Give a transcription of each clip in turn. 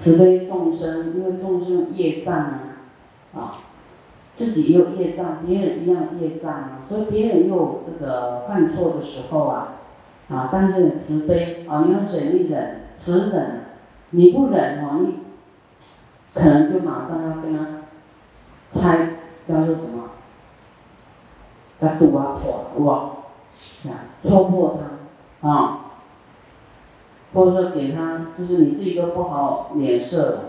慈悲众生，因为众生业障啊，啊，自己有业障，别人一样业障啊，所以别人又这个犯错的时候啊，啊，但是慈悲啊，你要忍一忍，慈忍，你不忍哦，你可能就马上要跟他拆，叫做什么？要堵啊破，哇，啊，戳破他，啊。或者说给他，就是你自己都不好脸色了，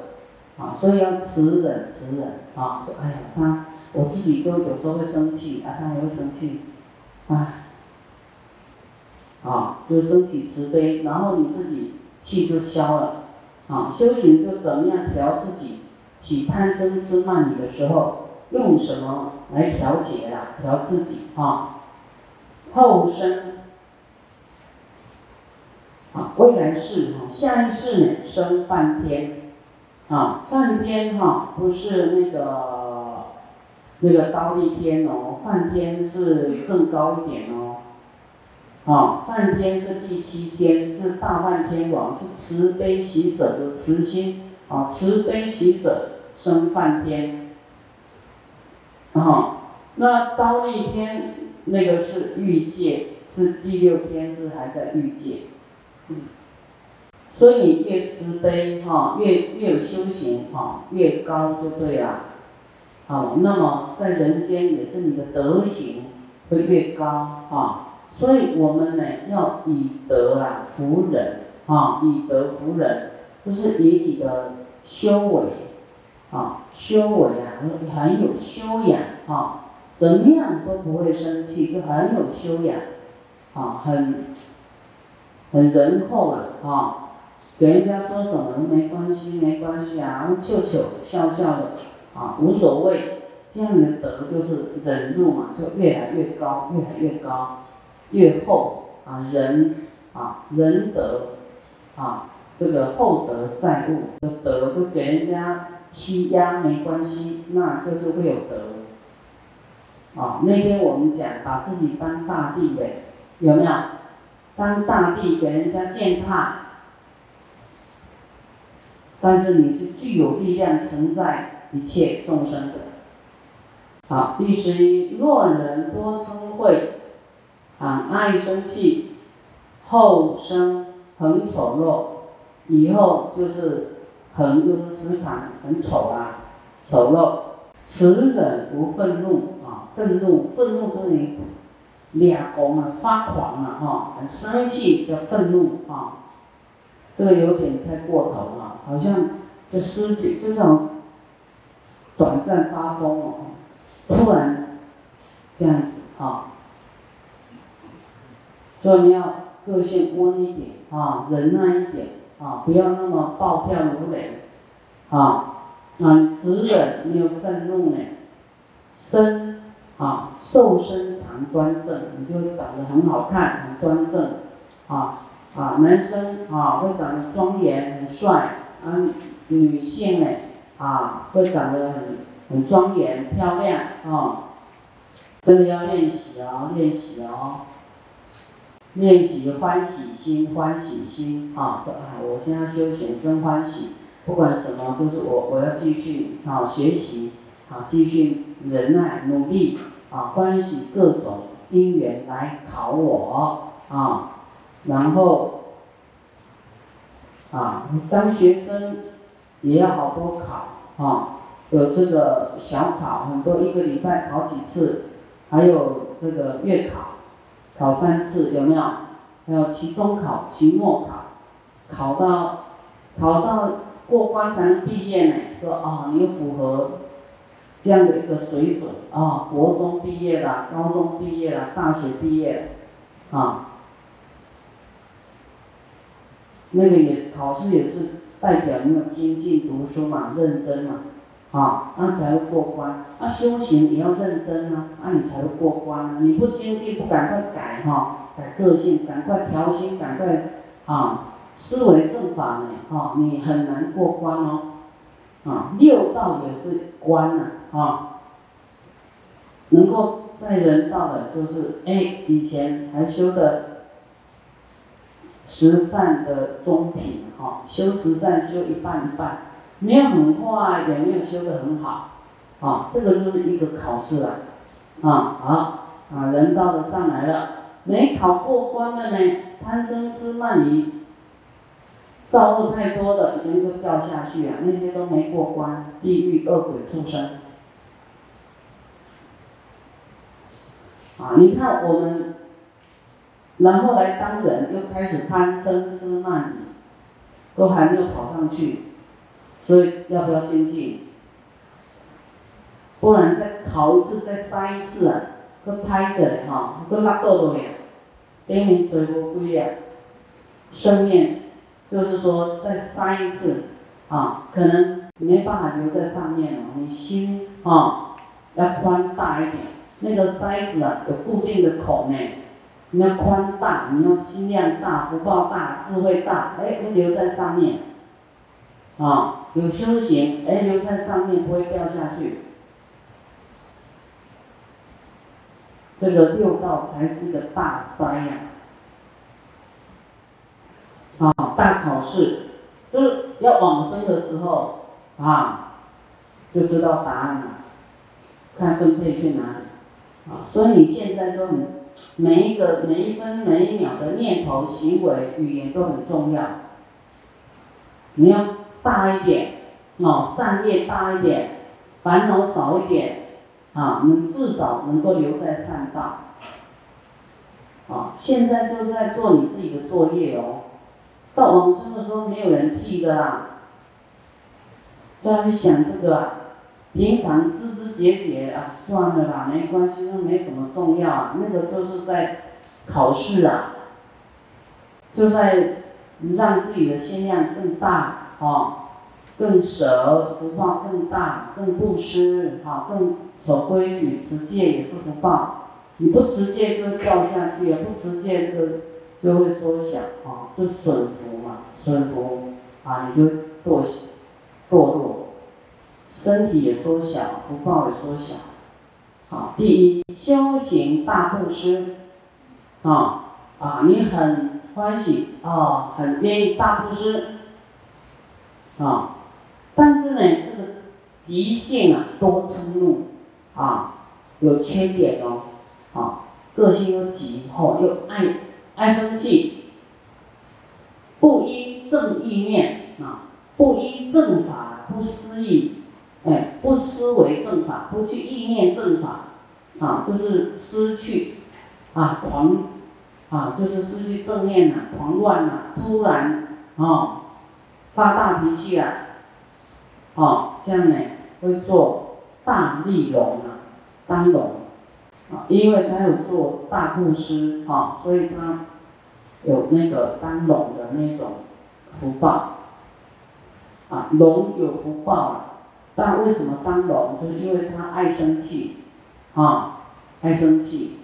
啊，所以要持忍持忍啊，说哎呀他，我自己都有时候会生气，啊他还会生气，唉，啊，就升起慈悲，然后你自己气就消了，啊，修行就怎么样调自己起贪嗔痴慢疑的时候，用什么来调节啊？调自己啊，后生。啊，未来世哈，下一世呢生梵天，啊，梵天哈不是那个那个刀立天哦，梵天是更高一点哦，啊，梵天是第七天，是大梵天王，是慈悲喜舍的慈心，啊，慈悲喜舍生梵天，啊，那刀立天那个是欲界，是第六天，是还在欲界。所以你越慈悲哈，越越有修行哈，越高就对了。好，那么在人间也是你的德行会越高啊。所以我们呢要以德啊服人啊，以德服人，就是以你的修为啊，修为啊很有修养啊，怎么样都不会生气，就很有修养啊，很。很仁厚了啊，给人家说什么没关系，没关系啊，笑笑笑笑的啊，无所谓。这样的德就是忍辱嘛，就越来越高，越来越高，越厚啊，仁啊，仁德啊，这个厚德载物的德，就给人家欺压没关系，那就是会有德。啊，那天我们讲把自己当大地呗，有没有？当大地给人家践踏，但是你是具有力量承载一切众生的。好，第十一，若人多嗔恚，啊，爱生气，后生很丑陋，以后就是很就是时常很丑啊，丑陋。此忍不愤怒啊，愤怒愤怒不能。俩公啊，发狂了哈，很生气的愤怒啊，这个有点太过头了，好像这失去就这种短暂发疯哦，突然这样子啊，所以你要个性温一点啊，忍耐一点啊，不要那么暴跳如雷啊，啊，慈忍没有愤怒呢，生。啊，瘦身很端正，你就长得很好看，很端正，啊啊，男生啊会长得庄严很帅，啊，女性呢啊会长得很很庄严漂亮啊，真的要练习哦，练习哦，练习欢喜心，欢喜心啊，说啊，我现在修行真欢喜，不管什么都是我我要继续啊学习啊继续忍耐努力。啊，欢喜各种因缘来考我啊，然后啊，当学生也要好多考啊，有这个小考，很多一个礼拜考几次，还有这个月考，考三次有没有？还有期中考、期末考，考到考到过关才能毕业呢。说啊，你符合。这样的一个水准啊，国中毕业了，高中毕业了，大学毕业，啊，那个也考试也是代表你有精进读书嘛，认真嘛，啊，那才会过关。那修行也要认真啊，那你才会过关。你不精进，不赶快改哈，改个性，赶快调心，赶快啊，思维正法呢，哈，你很难过关哦。啊，六道也是关呐，啊，能够在人道的，就是哎，以前还修的十善的中品哈，修十善修一半一半，没有很快，也没有修得很好，啊，这个就是一个考试了，啊好啊，人道的上来了，没考过关的呢，贪嗔痴慢疑，造恶太多的，已经都掉下去啊，那些都没过关，地狱恶鬼畜生。啊，你看我们，然后来当人，又开始贪嗔痴慢疑，都还没有考上去，所以要不要精进？不然再考一次，再筛一次啊，搁拍着嘞哈，搁拉倒落呀，给你做无几啊，生面就是说再塞一次，啊，可能没办法留在上面了，你心啊要宽大一点。那个塞子啊，有固定的孔呢，你要宽大，你要心量大，福报大，智慧大，哎，会留在上面，啊，有修行，哎，留在上面不会掉下去，这个六道才是一个大筛呀，啊大考试，就是要往生的时候，啊，就知道答案了，看分配去哪里。啊，所以你现在都很每一个每一分每一秒的念头、行为、语言都很重要。你要大一点，哦，善业大一点，烦恼少一点，啊，能至少能够留在善道。啊，现在就在做你自己的作业哦，到往生的时候没有人替的啦。再去想这个。啊。平常枝枝节节啊，算了啦，没关系，那没什么重要啊。那个就是在考试啊，就在让自己的心量更大啊，更舍福报更大，更布施啊，更守规矩持戒也是福报。你不持戒就掉下去，不持戒就就会缩小啊，就损福嘛，损福啊，你就堕堕落。身体也缩小，福报也缩小。好，第一，修行大布施，啊啊，你很欢喜啊，很愿意大布施，啊，但是呢，这个急性啊，多嗔怒，啊，有缺点哦，啊，个性又急，吼，又爱爱生气，不依正意念啊，不依正法，不思议。哎，不思维正法，不去意念正法，啊，就是失去，啊，狂，啊，就是失去正念了，狂乱了，突然，啊，发大脾气了，啊，这样呢，会做大利龙啊，当龙，啊，因为他有做大布施，啊，所以他有那个当龙的那种福报，啊，龙有福报啊。但为什么当龙？就是因为他爱生气，啊，爱生气，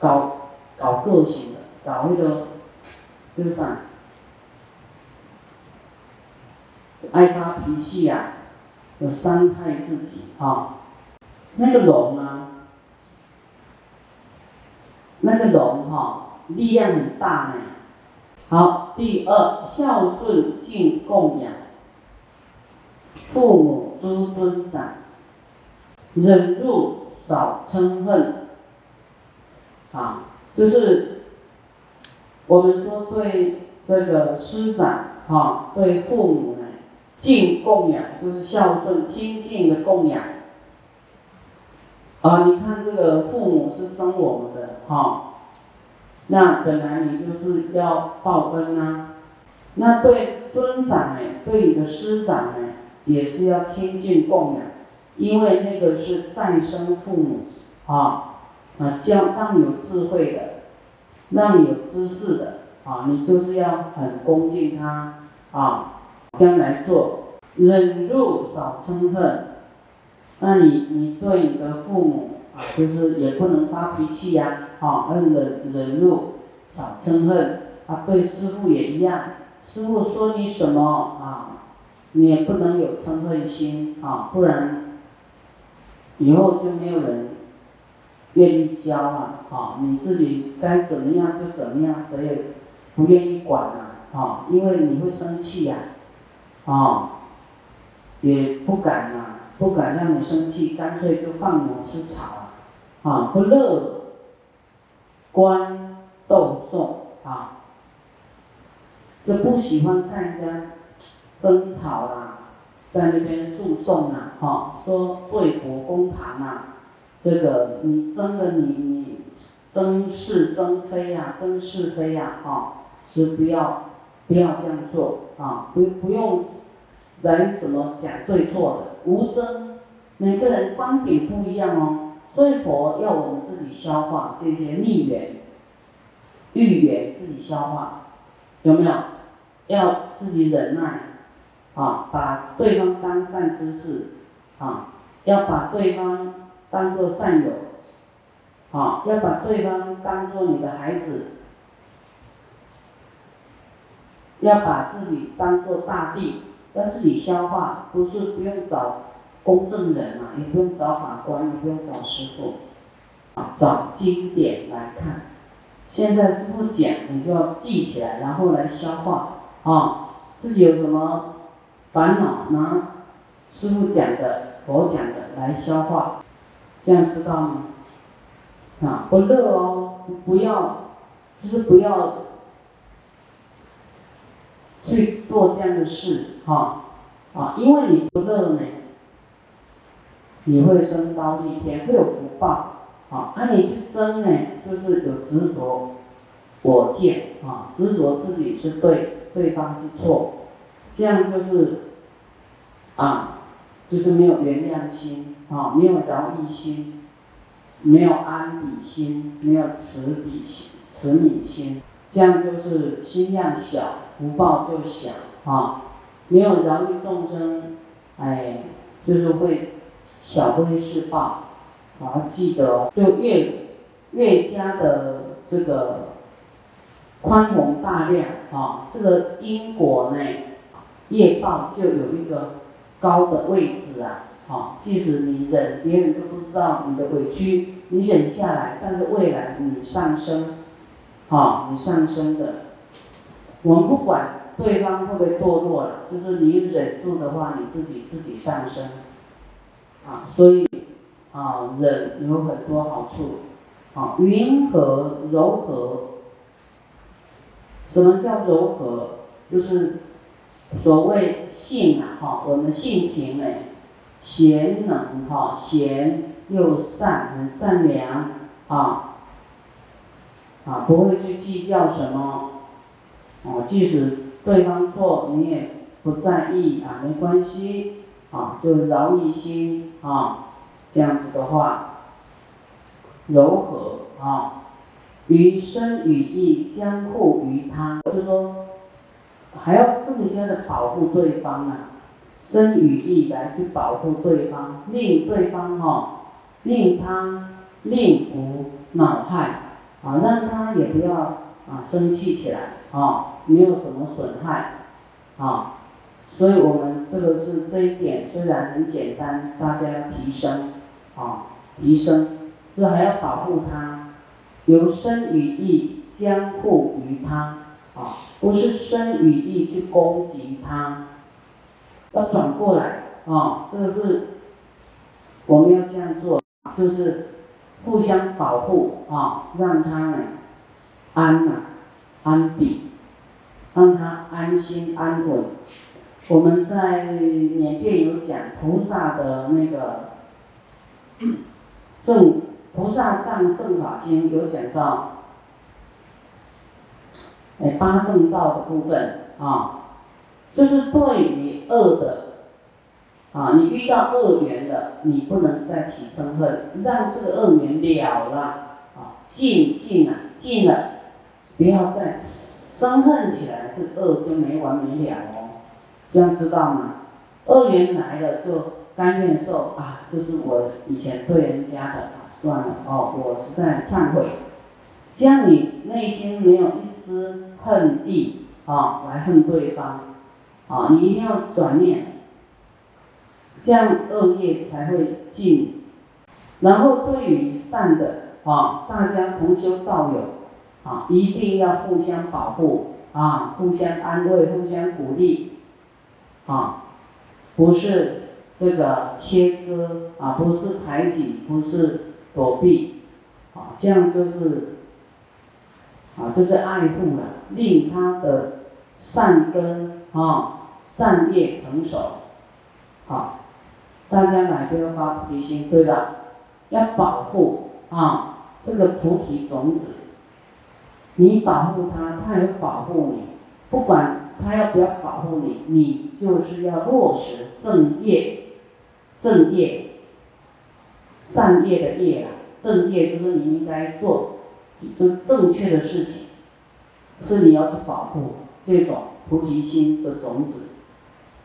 搞搞个性的，搞那个，对不对？爱发脾气呀，有伤害自己啊。那个龙啊，那个龙哈，力量很大呢。好，第二，孝顺敬供养。父母诸尊长，忍辱少嗔恨，啊，就是我们说对这个师长，哈，对父母呢，敬供养，就是孝顺亲近的供养。啊，你看这个父母是生我们的，哈，那本来你就是要报恩啊。那对尊长呢，对你的师长呢？也是要亲近供养，因为那个是再生父母，啊，啊教让你有智慧的，让你有知识的，啊，你就是要很恭敬他，啊，将来做忍辱少嗔恨，那你你对你的父母啊，就是也不能发脾气呀，啊，要忍忍辱少嗔恨，啊，对师傅也一样，师傅说你什么啊？你也不能有嗔恨心啊，不然以后就没有人愿意教了啊。你自己该怎么样就怎么样，谁也不愿意管啊，啊，因为你会生气呀，啊，也不敢啊，不敢让你生气，干脆就放牛吃草啊，不乐观斗讼啊，就不喜欢看人家争吵啦，在那边诉讼啊，哈，说对簿公堂啊，这个你争了你你争是争非呀，争是非呀，哈。是不要，不要这样做啊！不不用来什么讲对错的，无争。每个人观点不一样哦，所以佛要我们自己消化这些逆缘、欲缘，自己消化，有没有？要自己忍耐啊，把对方当善知识啊，要把对方当做善友啊，要把对方当做你的孩子。要把自己当做大地，要自己消化，不是不用找公证人嘛，也不用找法官，也不用找师傅，啊，找经典来看。现在师傅讲，你就要记起来，然后来消化啊。自己有什么烦恼，拿师傅讲的、佛讲的来消化，这样知道吗？啊，不乐哦，不要，就是不要。去做这样的事，哈，啊，因为你不乐呢，你会升高一天，会有福报，啊，那你去争呢，就是有执着我见，啊，执着自己是对，对方是错，这样就是，啊，就是没有原谅心，啊，没有饶益心，没有安比心，没有慈比心，慈悯心，这样就是心量小。福报就小啊，没有饶益众生，哎，就是会小会施报，啊，记得就越越加的这个宽宏大量啊，这个因果呢，业报就有一个高的位置啊，啊，即使你忍，别人都不知道你的委屈，你忍下来，但是未来你上升，啊，你上升的。我们不管对方会不会堕落了，就是你忍住的话，你自己自己上升，啊，所以啊，忍有很多好处，啊，云和柔和，什么叫柔和？就是所谓性啊，哈，我们性情呢，贤能哈，贤又善，很善良，啊，啊，不会去计较什么。哦，即使对方错，你也不在意啊，没关系，啊，就饶一心啊，这样子的话，柔和啊，于身与意将护于他，就是说，还要更加的保护对方啊，身与意来去保护对方，令对方哈，令他令无恼害啊，让他也不要啊生气起来啊。没有什么损害，啊，所以我们这个是这一点虽然很简单，大家要提升，啊，提升，这还要保护他，由身与意相互于他，啊，不是身与意去攻击他，要转过来，啊，这个是我们要这样做，就是互相保护，啊，让他呢安呐，安定。让他安心安稳。我们在缅甸有讲菩萨的那个正菩萨藏正法经有讲到，哎八正道的部分啊，就是对于恶的啊，你遇到恶缘了，你不能再起憎恨，让这个恶缘了了啊，尽尽了尽了，不要再起。生恨起来，这恶就没完没了哦，这样知道吗？恶缘来了就甘愿受啊，这是我以前对人家的，算了哦，我是在忏悔。这样你内心没有一丝恨意啊，来恨对方啊，你一定要转念，这样恶业才会尽。然后对于善的啊，大家同修道友。啊，一定要互相保护啊，互相安慰，互相鼓励，啊，不是这个切割啊，不是排挤，不是躲避，啊，这样就是啊，就是爱护了，令他的善根啊、善业成熟，好，大家来都要发菩提心，对吧？要保护啊，这个菩提种子。你保护他，他也会保护你。不管他要不要保护你，你就是要落实正业，正业，善业的业啊，正业就是你应该做，就正确的事情，是你要去保护这种菩提心的种子，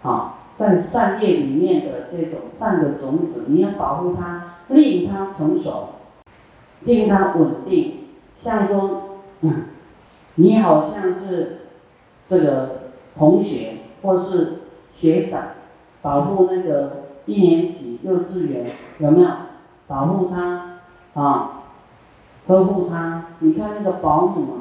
啊，在善业里面的这种善的种子，你要保护它，令它成熟，令它稳定，像说。嗯，你好像是这个同学或是学长，保护那个一年级幼稚园有没有？保护他啊，呵护他。你看那个保姆啊，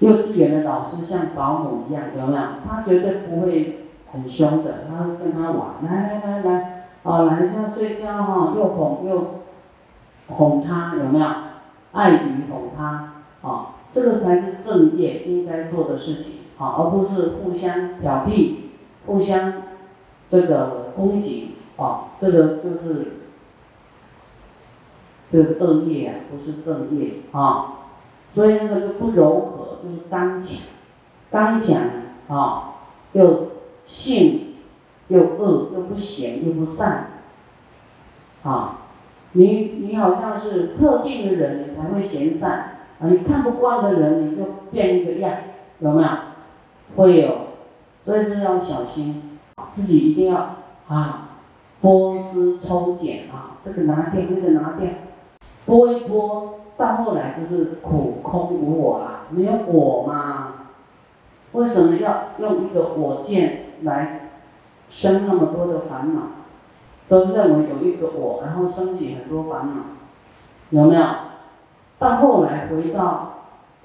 幼稚园的老师像保姆一样，有没有？他绝对不会很凶的，他会跟他玩，来来来来，啊，来一下睡觉哈，又哄又哄他，有没有？爱语哄他。啊，这个才是正业应该做的事情，啊，而不是互相挑剔、互相这个攻击，啊，这个就是这个恶业啊，不是正业啊，所以那个就不柔和，就是刚强，刚强啊，又性又恶，又不贤又不善，啊，你你好像是特定的人，你才会贤善。啊，你看不惯的人，你就变一个样，有没有？会有，所以这要小心，自己一定要啊，拨丝抽茧啊，这个拿掉，那个拿掉，拨一拨，到后来就是苦空无我啦，没有我嘛？为什么要用一个我见来生那么多的烦恼？都认为有一个我，然后升起很多烦恼，有没有？到后来回到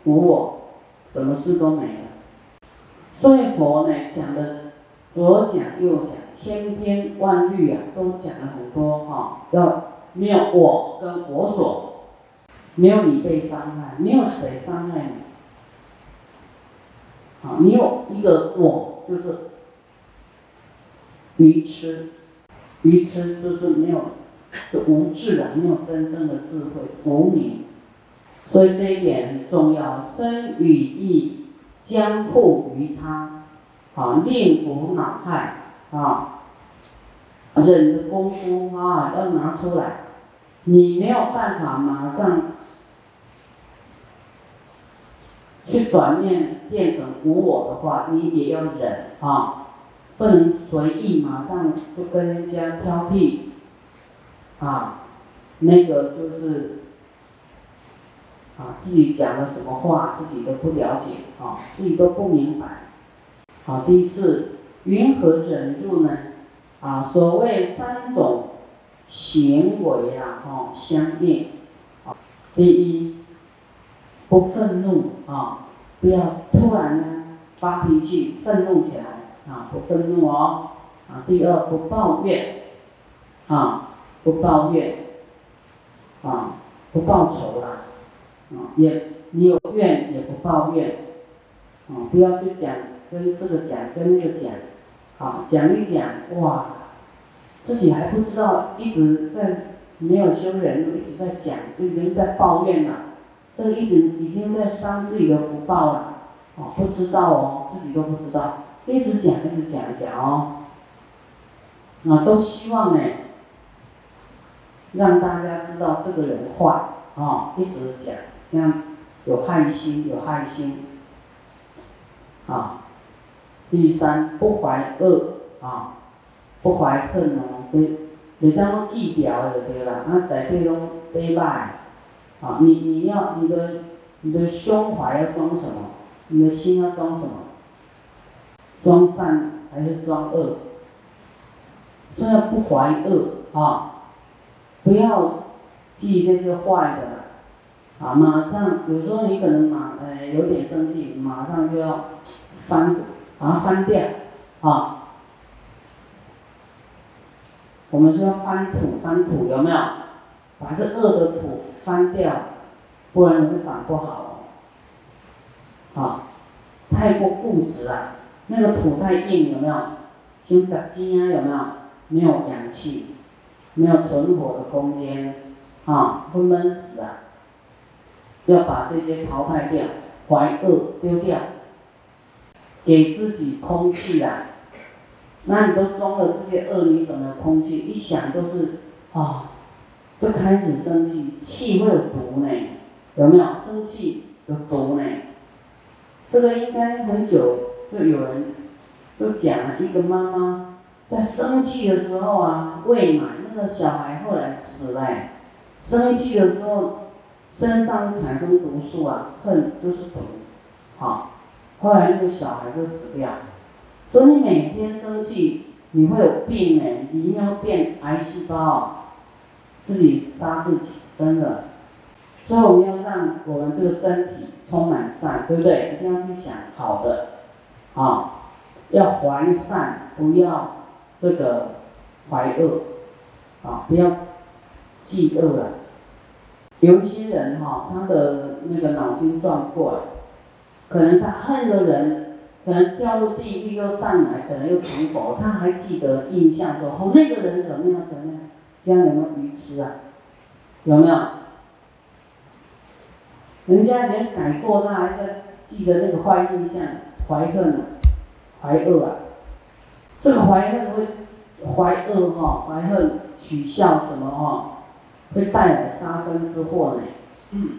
无我，什么事都没了。所以佛呢讲的左讲右讲，千篇万律啊，都讲了很多哈。要没有我跟我所，没有你被伤害，没有谁伤害你。好，你有一个我，就是愚痴，愚痴就是没有，就无智啊，没有真正的智慧，无明。所以这一点很重要，身与意将护于他，啊，令无恼害，啊，忍的功夫啊要拿出来，你没有办法马上去转念变成无我的话，你也要忍啊，不能随意马上就跟人家挑剔，啊，那个就是。啊，自己讲了什么话，自己都不了解，啊，自己都不明白。好，第四，云何忍住呢？啊，所谓三种行为啊，哈，相应。啊，第一，不愤怒啊，不要突然呢发脾气、愤怒起来啊，不愤怒哦。啊，第二，不抱怨啊，不抱怨啊，不报仇啦。啊，也你有怨也不抱怨，啊，不要去讲跟这个讲跟那个讲，啊，讲一讲哇，自己还不知道一直在没有修人，一直在讲，就已经在抱怨了，这个一直已经在伤自己的福报了，啊，不知道哦，自己都不知道，一直讲一直讲讲哦，啊，都希望呢，让大家知道这个人坏，啊，一直讲。这样有害心，有害心，啊，第三不怀恶啊，不怀恨哦，你你当我记掉就对了，啊，大体拢礼拜，啊，你你要你的你的胸怀要装什么？你的心要装什么？装善还是装恶？虽然不怀恶啊，不要记这些坏的。啊，马上有时候你可能马呃有点生气，马上就要翻，把它翻掉，啊。我们说翻土翻土有没有？把这恶的土翻掉，不然你会长不好哦。啊，太过固执了，那个土太硬有没有？像杂鸡啊有没有？没有氧气，没有存活的空间，啊，会闷死啊。要把这些淘汰掉，怀恶丢掉，给自己空气啊。那你都装了这些恶，你怎么空气？一想都是啊，都开始生气，气会有毒呢，有没有？生气有毒呢。这个应该很久就有人就讲了一个妈妈在生气的时候啊，喂奶那个小孩后来死了，生气的时候身上产生毒素啊，恨就是毒，好，后来那个小孩就死掉。所以你每天生气，你会有病哎，你一定要变癌细胞，自己杀自己，真的。所以我们要让我们这个身体充满善，对不对？一定要去想好的，啊，要怀善，不要这个怀恶，啊，不要记恶啊。有一些人哈，他的那个脑筋转不过来，可能他恨的人。可能掉入地狱又上来，可能又成佛，他还记得印象说哦那个人怎么样怎么样，这样有没有愚痴啊？有没有？人家连改过，他还在记得那个坏印象，怀恨、怀恶啊。这个怀恨会怀恶哈，怀恨取笑什么哈，会带来杀身之祸呢。嗯。